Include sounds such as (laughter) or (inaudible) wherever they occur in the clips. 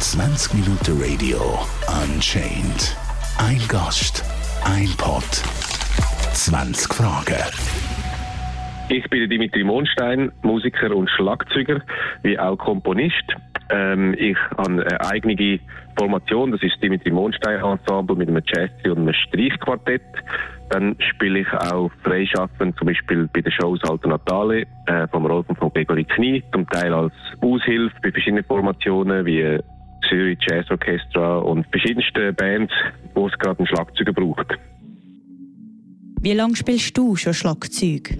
20 Minuten Radio Unchained. Ein Gast, ein Pod, 20 Fragen. Ich bin Dimitri Monstein, Musiker und Schlagzeuger, wie auch Komponist. Ähm, ich habe eine eigene Formation, das ist Dimitri Monstein Ensemble mit einem Jazz und einem Streichquartett. Dann spiele ich auch freischaffend, zum Beispiel bei den Shows Alto Natale äh, vom Rolf und von Gregory Knie, zum Teil als Aushilfe bei verschiedenen Formationen wie Zürich Jazz Orchestra und verschiedenste Bands, wo es gerade einen Schlagzeuger braucht. Wie lange spielst du schon Schlagzeug?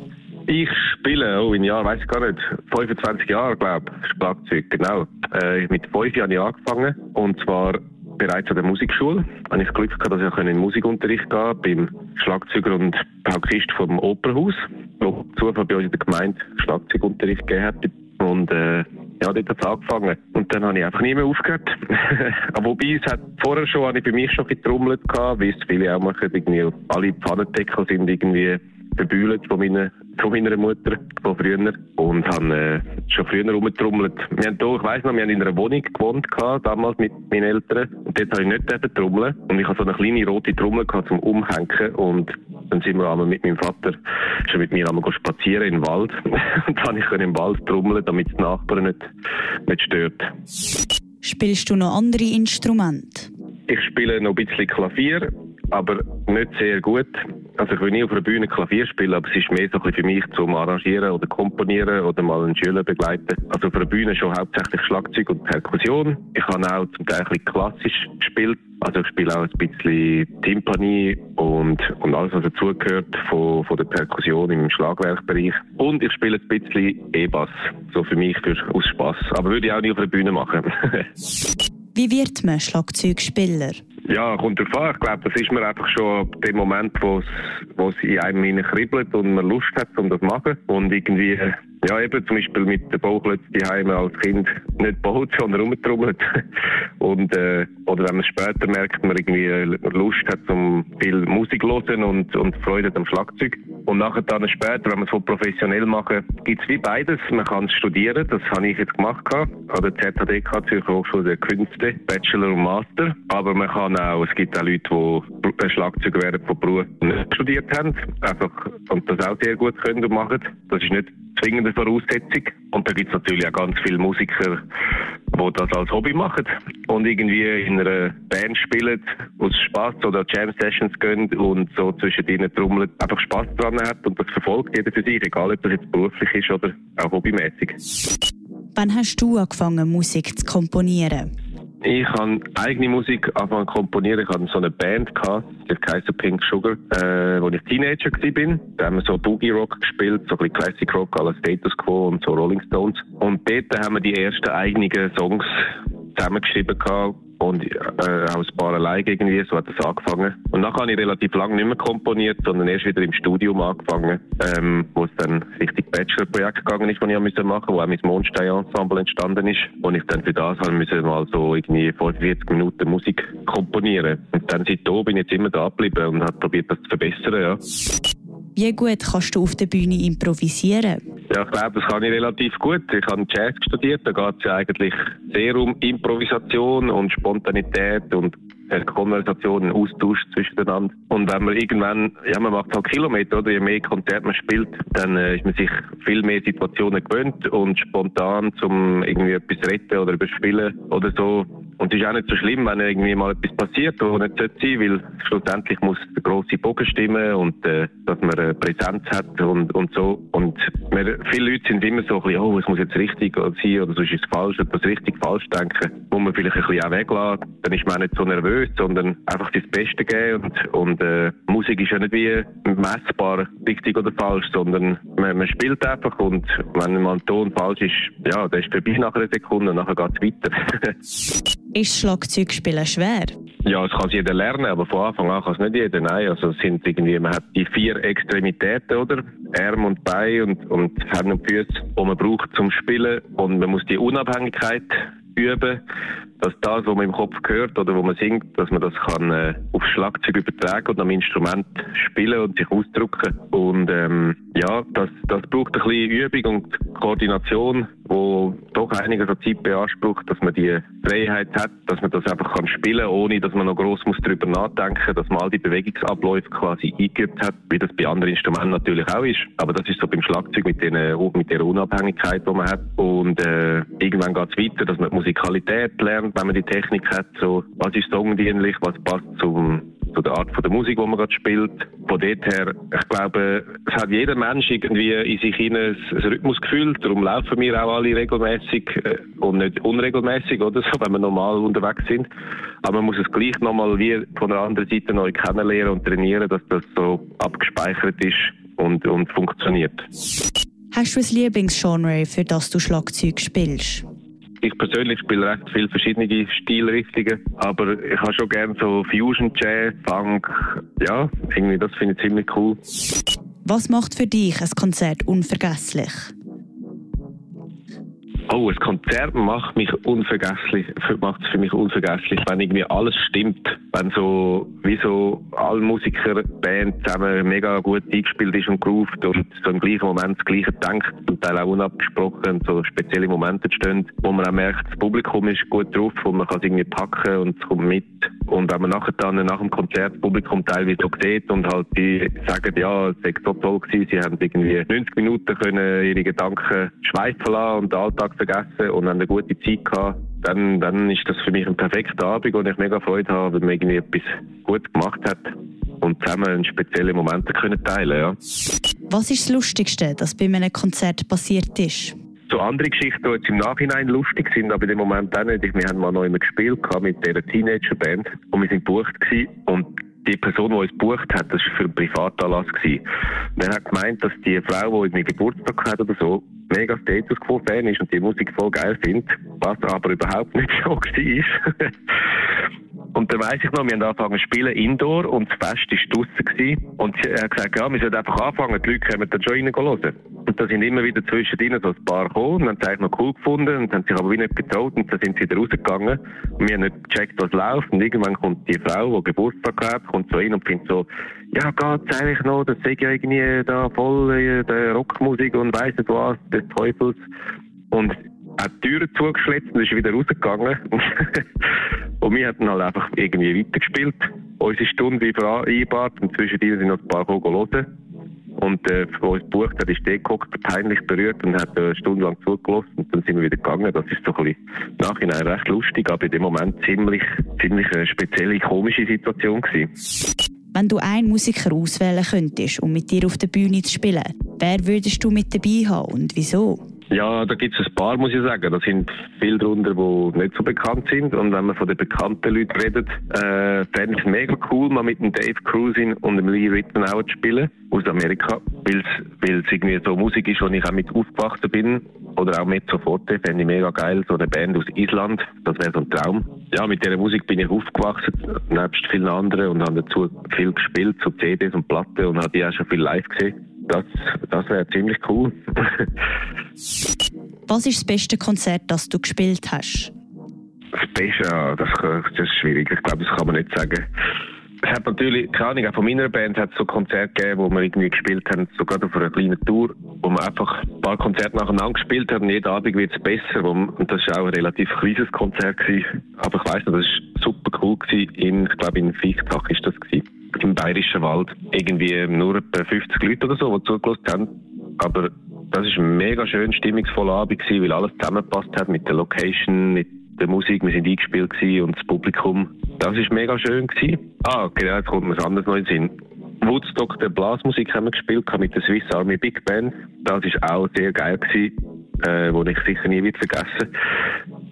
Ich spiele, oh, in Jahr weiß ich gar nicht, 25 Jahre, glaube ich, Schlagzeug, genau. Äh, mit fünf Jahren habe ich angefangen, und zwar bereits an der Musikschule. Habe ich Glück gehabt, dass ich in den Musikunterricht gehen beim Schlagzeuger und Paukist vom Opernhaus, wo Zufall bei uns in der Gemeinde Schlagzeugunterricht gegeben hat. Und äh, ja, dort hat es angefangen. Und dann habe ich einfach nie mehr aufgehört. (laughs) Aber wobei, es hat vorher schon, habe ich bei mir schon getrommelt gehabt, wie es viele auch machen, irgendwie alle Pfannendeckel sind irgendwie verbühlt von meiner, von meiner Mutter von früher und haben äh, schon früher rumgetrommelt. Wir haben hier, ich weiss noch, wir haben in einer Wohnung gewohnt gehabt, damals mit meinen Eltern und dort habe ich nicht eben trommeln und ich hatte so eine kleine rote Trommel gehabt zum Umhängen und dann sind wir einmal mit meinem Vater schon mit mir einmal spazieren im Wald (laughs) und dann konnte ich im Wald trommeln, damit es die Nachbarn nicht, nicht stört. Spielst du noch andere Instrumente? Ich spiele noch ein bisschen Klavier aber nicht sehr gut. Also ich will nie auf einer Bühne Klavier spielen, aber es ist mehr so ein für mich zum Arrangieren oder Komponieren oder mal einen Schüler begleiten. Also auf einer Bühne schon hauptsächlich Schlagzeug und Perkussion. Ich habe auch zum Teil ein bisschen klassisch gespielt. Also ich spiele auch ein bisschen Timpani und, und alles, was dazugehört von, von der Perkussion im Schlagwerkbereich. Und ich spiele ein bisschen E-Bass, so für mich für, aus Spass. Aber würde ich auch nie auf einer Bühne machen. (laughs) Wie wird man Schlagzeugspieler? Ja, kommt drauf an. Ich glaube, das ist mir einfach schon ab dem Moment, wo es in einem kribbelt und man Lust hat, um das zu machen. Und irgendwie ja, eben zum Beispiel mit den Bauklötzen daheim als Kind nicht baut, sondern rumtrommelt. (laughs) Und, äh, oder wenn man später merkt, man irgendwie Lust hat, um viel Musik zu hören und, und Freude am Schlagzeug. Und nachher dann später, wenn man es so professionell machen, gibt es wie beides. Man kann es studieren, das habe ich jetzt gemacht an der ZHDK, Zürcher Hochschule der Künste, Bachelor und Master. Aber man kann auch, es gibt auch Leute, die Schlagzeuger werden von Beruf nicht studiert haben, einfach, und das auch sehr gut können und machen. Das ist nicht zwingende Voraussetzung. Und da gibt es natürlich auch ganz viele Musiker, die das als Hobby machen und irgendwie in einer Band spielen, aus Spaß oder Jam Sessions gehen und so zwischen ihnen trommeln, einfach Spaß dran hat und das verfolgt jeder für sich, egal ob das jetzt beruflich ist oder auch hobbymäßig. Wann hast du angefangen, Musik zu komponieren? Ich habe eigene Musik angefangen zu komponieren. Ich hatte so eine Band, gehabt, die heisst Pink Sugar, äh, wo ich Teenager war. Da haben wir so Boogie Rock gespielt, so ein bisschen Classic Rock, alles Status Quo und so Rolling Stones. Und dort haben wir die ersten eigenen Songs zusammengeschrieben gehabt und äh, ein paar allein irgendwie, so hat es angefangen. Und nachher habe ich relativ lange nicht mehr komponiert, sondern erst wieder im Studium angefangen, ähm, wo es dann richtig Bachelor-Projekt gegangen ist, das ich machen musste, wo auch mein Mondstein-Ensemble entstanden ist. Und ich dann für das halt müssen mal so irgendwie 45 Minuten Musik komponieren. Und dann seitdem bin ich jetzt immer da geblieben und habe probiert, das zu verbessern, ja. Wie gut kannst du auf der Bühne improvisieren? Ja, ich glaube, das kann ich relativ gut. Ich habe Jazz studiert, da geht es ja eigentlich sehr um Improvisation und Spontanität und Konversation, einen Austausch zwischeneinander. Und wenn man irgendwann, ja, man macht halt Kilometer, oder? Je mehr Konzerte man spielt, dann äh, ist man sich viel mehr Situationen gewöhnt und spontan zum irgendwie etwas retten oder überspielen oder so. Und es ist auch nicht so schlimm, wenn irgendwie mal etwas passiert, was nicht sein sollte, weil schlussendlich muss der grosse Bogen stimmen und äh, dass man eine Präsenz hat und, und so. Und wir, viele Leute sind immer so ein bisschen, oh, es muss jetzt richtig sein oder sonst ist es falsch, etwas richtig falsch denken, wo man vielleicht ein bisschen auch weglässt. Dann ist man auch nicht so nervös, sondern einfach das Beste geben. Und, und äh, Musik ist ja nicht wie messbar richtig oder falsch, sondern man, man spielt einfach und wenn mal ein Ton falsch ist, ja, dann ist vorbei nach einer Sekunde und nachher geht es weiter. (laughs) ist Schlagzeugspielen schwer? Ja, es kann jeder lernen, aber von Anfang an kann es nicht jeder. Nein, also es sind irgendwie, man hat die vier Extremitäten, oder? Arm und Bein und, und Hände und Füße, die man braucht zum Spielen. Und man muss die Unabhängigkeit üben, dass das, was man im Kopf hört oder wo man singt, dass man das kann äh, aufs Schlagzeug übertragen und am Instrument spielen und sich ausdrücken. Und ähm, ja, das, das braucht ein bisschen Übung und Koordination, wo doch einiges an Zeit beansprucht, dass man die Freiheit hat, dass man das einfach kann spielen, ohne dass man noch groß muss darüber nachdenken, dass man all die Bewegungsabläufe quasi eingeübt hat, wie das bei anderen Instrumenten natürlich auch ist. Aber das ist so beim Schlagzeug mit, den, mit der Unabhängigkeit, die man hat. Und äh, irgendwann geht es weiter, dass man Musikalität lernt, wenn man die Technik hat, so was ist songdienlich, was passt zum zu der Art von der Musik, die man gerade spielt. Von dort her, ich glaube, es hat jeder Mensch irgendwie in sich hinein ein Rhythmusgefühl. Darum laufen wir auch alle regelmäßig äh, und nicht unregelmäßig oder (laughs) so, wenn wir normal unterwegs sind. Aber man muss es gleich nochmal wie von der anderen Seite neu kennenlernen und trainieren, dass das so abgespeichert ist und, und funktioniert. Hast du ein Lieblingsgenre, für das du Schlagzeug spielst? Ich persönlich spiele recht viele verschiedene Stilrichtungen, aber ich habe schon gerne so Fusion, Jazz, Funk. Ja, irgendwie das finde ich ziemlich cool. Was macht für dich ein Konzert unvergesslich? Oh, ein Konzert macht mich unvergesslich, macht es für mich unvergesslich, wenn irgendwie alles stimmt. Wenn so, wie so alle Musiker, Band zusammen mega gut eingespielt ist und groovt und so im gleichen Moment das Gleiche denkt, zum Teil auch unabgesprochen, so spezielle Momente entstehen, wo man auch merkt, das Publikum ist gut drauf und man kann es irgendwie packen und es kommt mit. Und wenn man nachher dann nach dem Konzert das Publikum teilweise so sieht und halt die sagen, ja, es sei so toll gewesen, sie haben irgendwie 90 Minuten können ihre Gedanken schweifen lassen und den Alltag vergessen und haben eine gute Zeit gehabt, dann, dann ist das für mich ein perfekter Abend, wo ich mega Freude habe, weil man irgendwie etwas gut gemacht hat und zusammen spezielle Momente können teilen ja. Was ist das Lustigste, das bei einem Konzert passiert ist? So andere Geschichten, die jetzt im Nachhinein lustig sind, aber im Moment auch nicht. Wir haben mal noch immer gespielt mit dieser Teenager-Band und wir sind gebucht und die Person, die uns gebucht hat, das war für einen Privatanlass. Gewesen. Und er hat gemeint, dass die Frau, die irgendwie Geburtstag hat oder so, mega Status Quo-Fan ist und die Musik voll geil findet, was aber überhaupt nicht (laughs) so war. Und dann weiss ich noch, wir haben angefangen zu spielen Indoor und das Fest war draussen Und er hat gesagt, ja, wir sollten einfach anfangen, die Leute kommen dann schon reinhören. Und da sind immer wieder zwischendrin so ein paar gekommen und haben es eigentlich noch cool gefunden und haben sich aber wie nicht getraut und dann sind sie wieder rausgegangen. Und wir haben nicht gecheckt, was läuft und irgendwann kommt die Frau, die Geburtstag hat, kommt so rein und findet so, ja, geht's eigentlich noch, das sei ja irgendwie da voll äh, der Rockmusik und weiss nicht was, des Teufels. Und hat die Türen zugeschlitzt und ist wieder rausgegangen. (laughs) und wir hatten halt einfach irgendwie weitergespielt. Unsere Stunde wie vereinbart und zwischendrin sind noch ein paar hören. Und äh, der uns gebucht hat, ist der geguckt, peinlich berührt und hat eine Stunde lang zugelassen und dann sind wir wieder gegangen. Das ist so ein bisschen nachhinein recht lustig, aber in dem Moment ziemlich, ziemlich eine spezielle, komische Situation gewesen. Wenn du einen Musiker auswählen könntest, um mit dir auf der Bühne zu spielen, wer würdest du mit dabei haben und wieso? Ja, da gibt es ein paar, muss ich sagen. Da sind viele drunter, die nicht so bekannt sind. Und wenn man von den bekannten Leuten redet, äh, fände ich es mega cool, mal mit dem Dave Cruisin und dem Lee Rittenauer zu spielen aus Amerika, weil es irgendwie so Musik ist, wo ich auch mit aufgewachsen bin. Oder auch mit Forte, fände ich mega geil. So eine Band aus Island, das wäre so ein Traum. Ja, mit dieser Musik bin ich aufgewachsen, nebst vielen anderen und habe dazu viel gespielt, so CDs und Platten und habe die auch schon viel live gesehen das, das wäre ziemlich cool. (laughs) Was ist das beste Konzert, das du gespielt hast? Das Beste, ja, das, das ist schwierig. Ich glaube, das kann man nicht sagen. Es hat natürlich, keine Ahnung, auch von meiner Band hat es so Konzerte gegeben, wo wir irgendwie gespielt haben, sogar auf einer kleinen Tour, wo wir einfach ein paar Konzerte nacheinander gespielt haben und jeden Abend wird es besser. und das war auch ein relativ kleines Konzert. Gewesen. Aber ich weiss noch, das war super cool. Gewesen. In, ich glaube, in Fichtach ist das. Gewesen im Bayerischen Wald irgendwie nur etwa 50 Leute oder so, die zugelassen haben. Aber das ist ein mega schön stimmungsvoller Abend gewesen, weil alles zusammengepasst hat mit der Location, mit der Musik. Wir sind eingespielt gewesen und das Publikum. Das ist mega schön gewesen. Ah, genau, jetzt kommt mir was anderes noch in den Sinn. Woodstock, der Blasmusik haben wir gespielt mit der Swiss Army Big Band. Das ist auch sehr geil gewesen, äh, wo ich sicher nie wieder vergessen.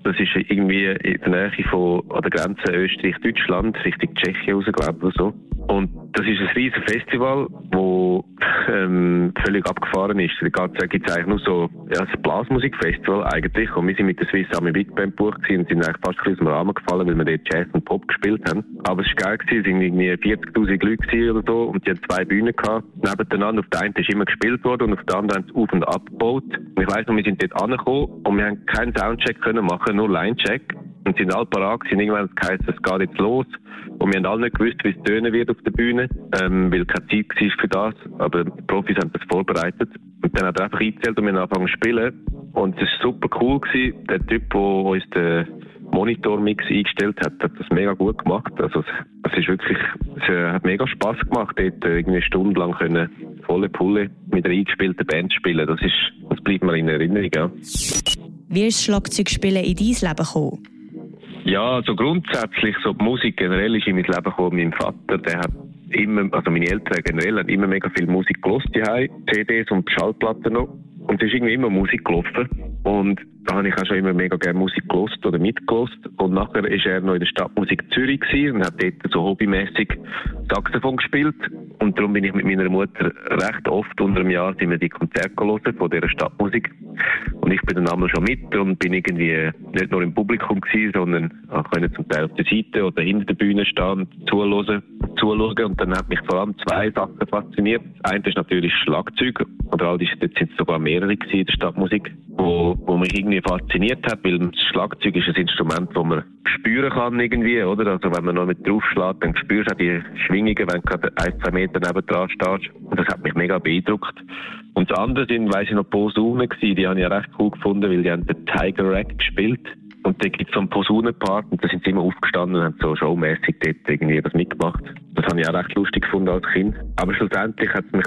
Das ist irgendwie in der Nähe von, an der Grenze Österreich-Deutschland, Richtung Tschechien raus, glaube ich, oder so. Und das ist ein riesiges Festival, wo ähm, völlig abgefahren ist. Da gibt es eigentlich nur so ja, ein Blasmusikfestival eigentlich. Und wir sind mit der Swiss Army Big Band gebucht und sind eigentlich fast ein aus dem Rahmen gefallen, weil wir dort Jazz und Pop gespielt haben. Aber es war geil, gewesen. es waren irgendwie 40'000 Leute oder so und die haben zwei Bühnen gehabt. Nebeneinander, auf der einen ist immer gespielt worden und auf der anderen haben sie auf und abgebaut. Und ich weiss noch, wir sind dort angekommen und wir haben keinen Soundcheck können machen, nur Linecheck und sind alle parat gewesen. Irgendwann heisst es, geht jetzt los. Und wir haben alle nicht gewusst, wie es tönen wird auf der Bühne, ähm, weil keine Zeit war für das. Aber die Profis haben das vorbereitet. Und dann hat er einfach eingezählt und wir haben angefangen zu spielen. Und es war super cool. Gewesen. Der Typ, der uns den Monitor-Mix eingestellt hat, hat das mega gut gemacht. Also es, ist wirklich, es äh, hat mega Spass gemacht, dort äh, irgendwie stundenlang können volle Pulle mit einer eingespielten Band spielen. Das ist, das bleibt mir in Erinnerung. Ja. Wie ist Schlagzeugspielen in dein Leben gekommen? Ja, also grundsätzlich, so die Musik generell ist in mein Leben gekommen. Mein Vater, der hat immer, also meine Eltern generell haben immer mega viel Musik gelost, die CDs und Schallplatten noch. Und es ist irgendwie immer Musik gelaufen. Und da habe ich auch schon immer mega gerne Musik gelost oder mitgelost. Und nachher war er noch in der Stadtmusik Zürich und hat dort so hobbymäßig Saxophon gespielt. Und darum bin ich mit meiner Mutter recht oft unter einem Jahr sind wir die Konzerte gelesen von dieser Stadtmusik. Und ich bin dann einmal schon mit und bin irgendwie nicht nur im Publikum gewesen, sondern auch zum Teil auf der Seite oder hinter der Bühne stehen, zuhören, zuschauen. Und dann hat mich vor allem zwei Sachen fasziniert. Das ist natürlich Schlagzeug. Oder all dort sind sogar mehrere gewesen in der Stadtmusik, wo, wo mich irgendwie fasziniert hat, weil das Schlagzeug ist ein Instrument, das man spüren kann irgendwie, oder? Also wenn man noch mit draufschlägt, dann spürst du auch die Schwingungen, wenn du gerade ein, zwei Meter neben dran stehst. Und das hat mich mega beeindruckt. Und das andere sind, weiss ich noch, Posaunen gewesen, die habe ich ja recht cool gefunden, weil die haben den Tiger Rack gespielt. Und da gibt es so einen Posaunenpart und da sind sie immer aufgestanden und haben so showmäßig dort irgendwie das mitgemacht. Das habe ich auch recht lustig gefunden als Kind. Aber schlussendlich hat es mich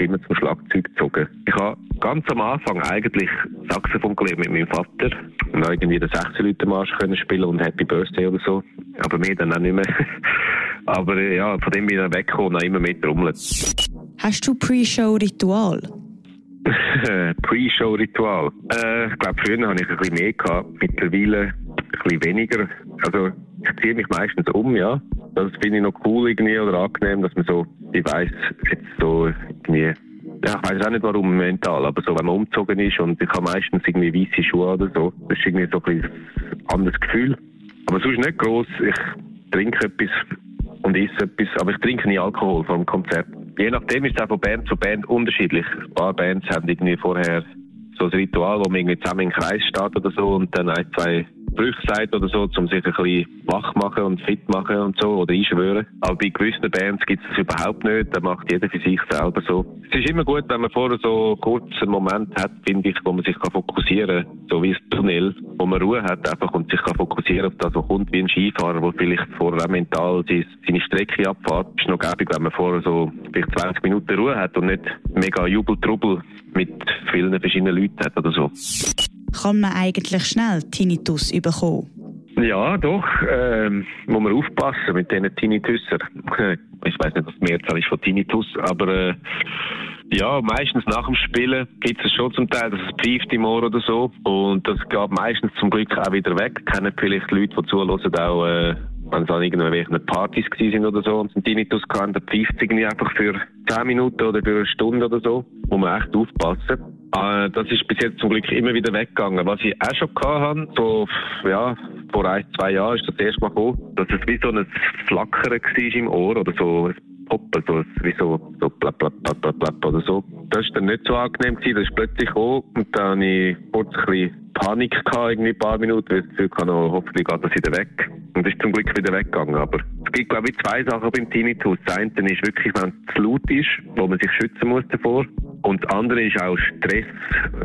immer zum Schlagzeug gezogen. Ich habe ganz am Anfang eigentlich Saxophon gelernt mit meinem Vater und irgendwie den 16 Leute Marsch können spielen und Happy Birthday oder so. Aber mir dann auch nicht mehr. (laughs) Aber ja, von dem bin ich dann weggekommen und immer mehr trommelt. Hast du Pre-Show-Ritual? (laughs) Pre-Show-Ritual? Äh, ich glaube, früher hatte ich ein bisschen mehr gehabt, mittlerweile ein bisschen weniger. Also ich ziehe mich meistens um, ja. Das finde ich noch cool irgendwie oder angenehm, dass man so, ich weiss, jetzt so irgendwie ja, ich weiß auch nicht warum mental, aber so, wenn man umgezogen ist und ich habe meistens irgendwie weiße Schuhe oder so, das ist irgendwie so ein, ein anderes Gefühl. Aber sonst nicht gross. Ich trinke etwas und esse etwas, aber ich trinke nie Alkohol vor dem Konzert. Je nachdem ist es auch von Band zu Band unterschiedlich. Ein paar Bands haben irgendwie vorher so ein Ritual, wo man irgendwie zusammen im Kreis steht oder so und dann ein, zwei Brüche sagt oder so, um sich ein bisschen wach machen und fit machen und so oder einschwören. Aber bei gewissen Bands gibt es das überhaupt nicht. Da macht jeder für sich selber so. Es ist immer gut, wenn man vorher so kurz einen Moment hat, finde ich, wo man sich fokussieren kann, so wie ein Tunnel, wo man Ruhe hat einfach und sich kann fokussieren auf das, was kommt, wie ein Skifahrer, der vielleicht vorher auch mental seine Strecke abfährt. Es ist noch gäbig, wenn man vorher so vielleicht 20 Minuten Ruhe hat und nicht mega Jubeltrubel mit vielen verschiedenen Leuten hat oder so. Kann man eigentlich schnell Tinnitus bekommen? Ja, doch. Ähm, muss man aufpassen mit diesen Tinnitusser. (laughs) Ich weiß nicht, was die Mehrzahl ist von Tinnitus, aber äh, ja, meistens nach dem Spielen gibt es schon zum Teil, dass es pfeift im Ohr oder so. Und das geht meistens zum Glück auch wieder weg. Kennen vielleicht Leute, die zuhören, auch äh, wenn es an irgendwelchen Partys sind oder so und einen Tinnitus hatten, dann pfeift es irgendwie einfach für 10 Minuten oder für eine Stunde oder so. Muss man echt aufpassen. Äh, das ist bis jetzt zum Glück immer wieder weggegangen. Was ich auch schon hatte, so, ja, vor ein, zwei Jahren ist das erste Mal gekommen, dass es wie so ein Flackern war im Ohr oder so ein Poppen, so, wie so, so plapp, plapp, plapp, plapp, plapp oder so. Das war dann nicht so angenehm gewesen, das ist plötzlich gekommen und dann hatte ich kurz ein bisschen Panik gehabt, irgendwie ein paar Minuten, weil ich das Gefühl hatte, oh, hoffentlich geht das wieder weg. Und ist zum Glück wieder weggegangen. Aber es gibt, glaube ich, zwei Sachen beim Tinnitus. Das eine ist wirklich, wenn es zu laut ist, wo man sich schützen muss davor. Und das andere ist auch Stress,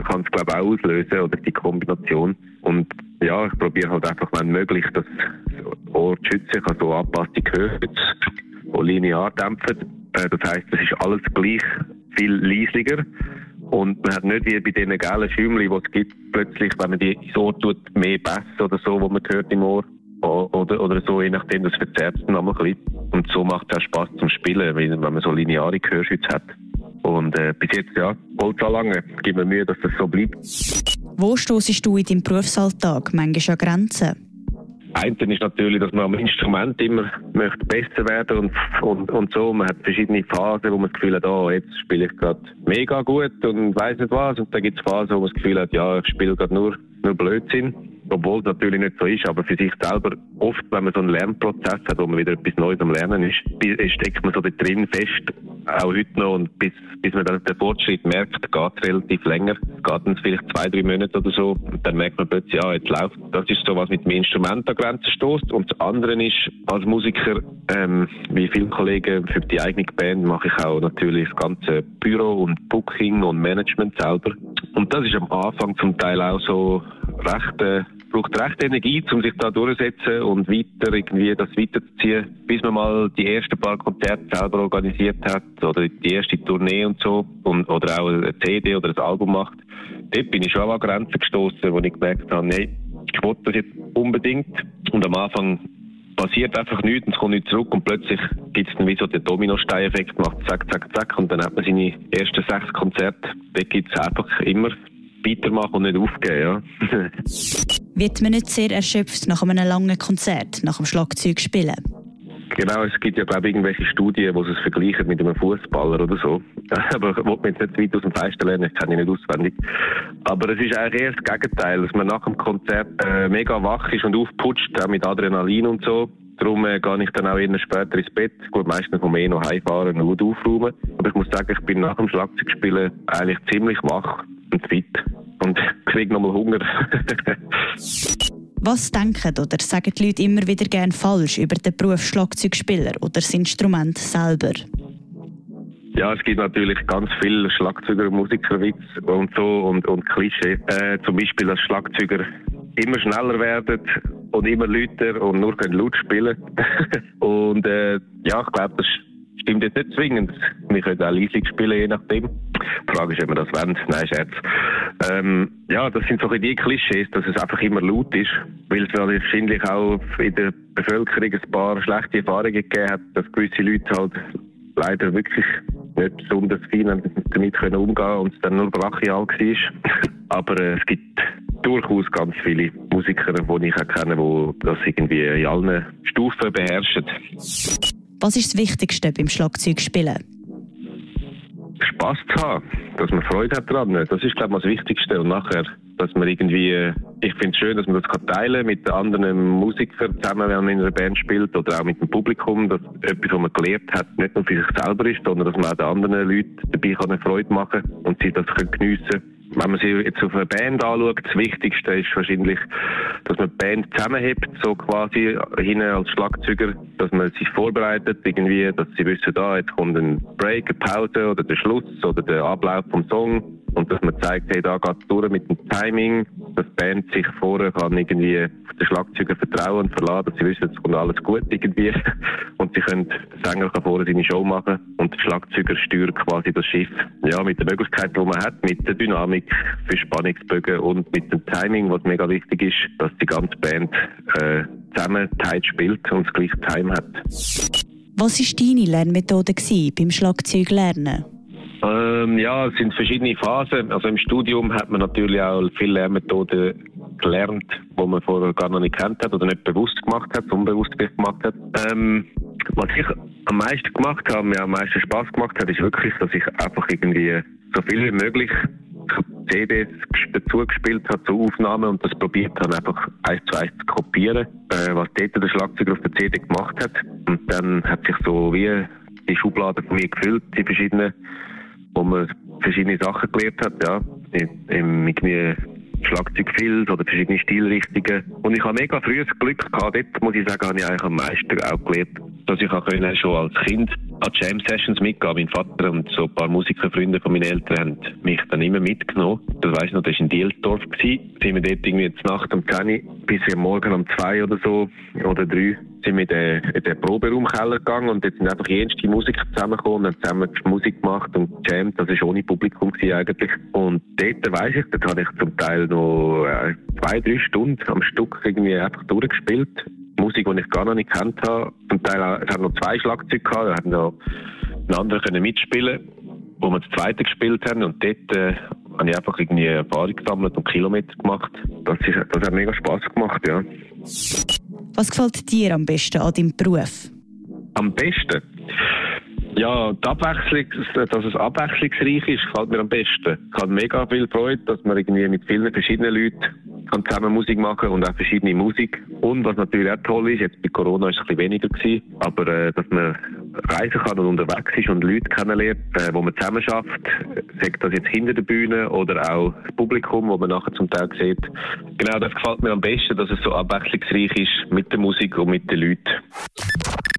kann es, glaube ich, auch auslösen, oder die Kombination. Und ja, ich probiere halt einfach, wenn möglich, das Ohr zu schützen. Ich habe so angepasste Gehörschütze, die linear dämpfen. Äh, das heisst, es ist alles gleich viel leislicher. Und man hat nicht wie bei diesen gelben Schäumchen, die es gibt, plötzlich, wenn man die Ohr tut, mehr Bass oder so, wo man hört im Ohr. Oder, oder so, je nachdem, das verzerrt es dann ein bisschen. Und so macht es auch Spass zum Spielen, wenn man so lineare Gehörschütze hat. Und äh, bis jetzt, ja, so lange. Gib mir Mühe, dass das so bleibt. Wo stoßest du in deinem Berufsalltag manchmal an Grenzen? Eine ist natürlich, dass man am Instrument immer möchte besser werden und, und, und so. Man hat verschiedene Phasen, wo man das Gefühl hat, oh, jetzt spiele ich gerade mega gut und weiß nicht was. Und dann gibt es Phasen, wo man das Gefühl hat, ja, ich spiele gerade nur, nur Blödsinn. Obwohl es natürlich nicht so ist, aber für sich selber oft, wenn man so einen Lernprozess hat, wo man wieder etwas Neues am Lernen ist, steckt man so da drin fest, auch heute noch. Und bis, bis man dann den Fortschritt merkt, geht es relativ länger. Es geht dann vielleicht zwei, drei Monate oder so. Und dann merkt man plötzlich, ja, jetzt läuft. Das ist so, was mit dem Instrument an Grenzen stößt. Und das andere ist, als Musiker, ähm, wie viele Kollegen für die eigene Band, mache ich auch natürlich das ganze Büro und Booking und Management selber. Und das ist am Anfang zum Teil auch so recht, äh, braucht recht Energie, um sich da durchzusetzen und weiter irgendwie das weiterzuziehen, bis man mal die ersten paar Konzerte selber organisiert hat oder die erste Tournee und so und, oder auch eine CD oder ein Album macht. Dort bin ich schon an Grenzen gestoßen, wo ich gemerkt habe, nee, ich wollte das jetzt unbedingt. Und am Anfang passiert einfach nichts und es kommt nicht zurück und plötzlich gibt es dann wie so den Dominostein-Effekt, macht zack, zack, zack und dann hat man seine ersten sechs Konzerte. Da gibt es einfach immer weitermachen und nicht aufgeben. Ja. Wird man nicht sehr erschöpft nach einem langen Konzert, nach dem Schlagzeug spielen? Genau, es gibt ja, glaube ich, irgendwelche Studien, die es vergleichen mit einem Fußballer oder so. (laughs) Aber ich wollte mir jetzt nicht weit aus dem Fenster lernen, ich kenne ihn nicht auswendig. Aber es ist eigentlich eher das Gegenteil, dass man nach dem Konzert äh, mega wach ist und aufputscht, auch mit Adrenalin und so. Darum äh, gehe ich dann auch eher später ins Bett. Gut, meistens muss man eh noch heimfahren und aufräumen. Aber ich muss sagen, ich bin nach dem Schlagzeugspielen eigentlich ziemlich wach und fit. Und kriege nochmal Hunger. (laughs) Was denken oder sagen die Leute immer wieder gern falsch über den Beruf Schlagzeugspieler oder das Instrument selber? Ja, es gibt natürlich ganz viele Schlagzeuger, Musikerwitz und so und, und Klischee. Äh, zum Beispiel, dass Schlagzeuger immer schneller werden und immer lauter und nur können laut spielen. (laughs) und äh, ja, ich glaube, das stimmt jetzt nicht zwingend. Wir können auch leislich spielen, je nachdem. Die Frage ist, ob wir das wollen. Nein, Scherz. Ähm, ja, das sind so die Klischees, dass es einfach immer laut ist, weil es wahrscheinlich auch in der Bevölkerung ein paar schlechte Erfahrungen gegeben hat, dass gewisse Leute halt leider wirklich nicht besonders fein damit können umgehen und es dann nur brachial war. (laughs) Aber äh, es gibt durchaus ganz viele Musiker, die ich auch kenne, die das irgendwie in allen Stufen beherrschen. Was ist das Wichtigste beim Schlagzeugspielen? Spass zu haben, dass man Freude hat daran. Das ist, glaube ich, das Wichtigste. Und nachher, dass man irgendwie, äh, ich finde es schön, dass man das kann teilen mit anderen Musikern zusammen, wenn man in einer Band spielt oder auch mit dem Publikum, dass etwas, was man gelernt hat, nicht nur für sich selber ist, sondern dass man auch den anderen Leuten dabei kann eine Freude machen und sie das können geniessen können wenn man sich jetzt auf eine Band anschaut, das Wichtigste ist wahrscheinlich, dass man die Band zusammenhebt, so quasi hin als Schlagzeuger, dass man sich vorbereitet, irgendwie, dass sie wissen, da, jetzt kommt ein Break, eine Pause oder der Schluss oder der Ablauf vom Song und dass man zeigt, hey, da geht es durch mit dem Timing, dass die Band sich vorher kann irgendwie auf den Schlagzeuger vertrauen und verlassen, dass sie wissen, es kommt alles gut irgendwie und sie können, der Sänger kann vorher seine Show machen und der Schlagzeuger steuert quasi das Schiff, ja, mit der Möglichkeit, die man hat, mit der Dynamik für Spannungsbögen und mit dem Timing, was mega wichtig ist, dass die ganze Band äh, zusammen tight spielt und das gleiche Time hat. Was war deine Lernmethode beim Schlagzeuglernen? Ähm, ja, es sind verschiedene Phasen. Also im Studium hat man natürlich auch viele Lehrmethoden gelernt, die man vorher gar noch nicht kennt hat oder nicht bewusst gemacht hat, unbewusst gemacht hat. Ähm, was ich am meisten gemacht habe, mir am meisten Spaß gemacht hat, ist wirklich, dass ich einfach irgendwie so viel wie möglich CDs dazu gespielt habe zu Aufnahmen und das probiert habe, einfach eins zu eins zu kopieren, äh, was dort der Schlagzeuger auf der CD gemacht hat. Und dann hat sich so wie die Schublade von mir gefüllt, die verschiedenen wo man verschiedene Sachen gelernt hat, ja. Im, irgendwie Schlagzeugfilz oder verschiedene Stilrichtungen. Und ich habe mega frühes Glück gehabt. Dort, muss ich sagen, habe ich eigentlich am meisten auch gelernt, dass ich auch können, schon als Kind an Jam Sessions mitgehen. Mein Vater und so ein paar Musikerfreunde von meinen Eltern haben mich dann immer mitgenommen. Das weiss ich noch, das war in Dielsdorf. Sind wir dort irgendwie zur Nacht um 10 bis am Morgen um 2 oder so oder 3 sind wir in den, in den Proberaumkeller gegangen und jetzt sind einfach jenste Musiker zusammengekommen und haben zusammen Musik gemacht und jammed. Das war ohne Publikum eigentlich. Und dort weiss ich, dort habe ich zum Teil noch äh, zwei, drei Stunden am Stück irgendwie einfach durchgespielt. Musik, die ich gar noch nicht kennt habe. Zum Teil es hat noch zwei Schlagzeuge gehabt, da haben noch einen anderen können mitspielen, wo wir das zweite gespielt haben und dort äh, habe ich einfach irgendwie Erfahrung gesammelt und Kilometer gemacht. Das, ist, das hat mega Spass gemacht, ja. Was gefällt dir am besten an deinem Beruf? Am besten? Ja, die Abwechslung, dass es abwechslungsreich ist, gefällt mir am besten. Ich habe mega viel Freude, dass man irgendwie mit vielen verschiedenen Leuten zusammen Musik machen und auch verschiedene Musik. Und was natürlich auch toll ist, jetzt bei Corona ist es ein bisschen weniger gewesen, aber äh, dass man reisen kann und unterwegs ist und Leute kennenlernt, äh, wo man zusammen schafft, sei das jetzt hinter der Bühne oder auch das Publikum, wo man nachher zum Teil sieht. Genau, das gefällt mir am besten, dass es so abwechslungsreich ist mit der Musik und mit den Leuten.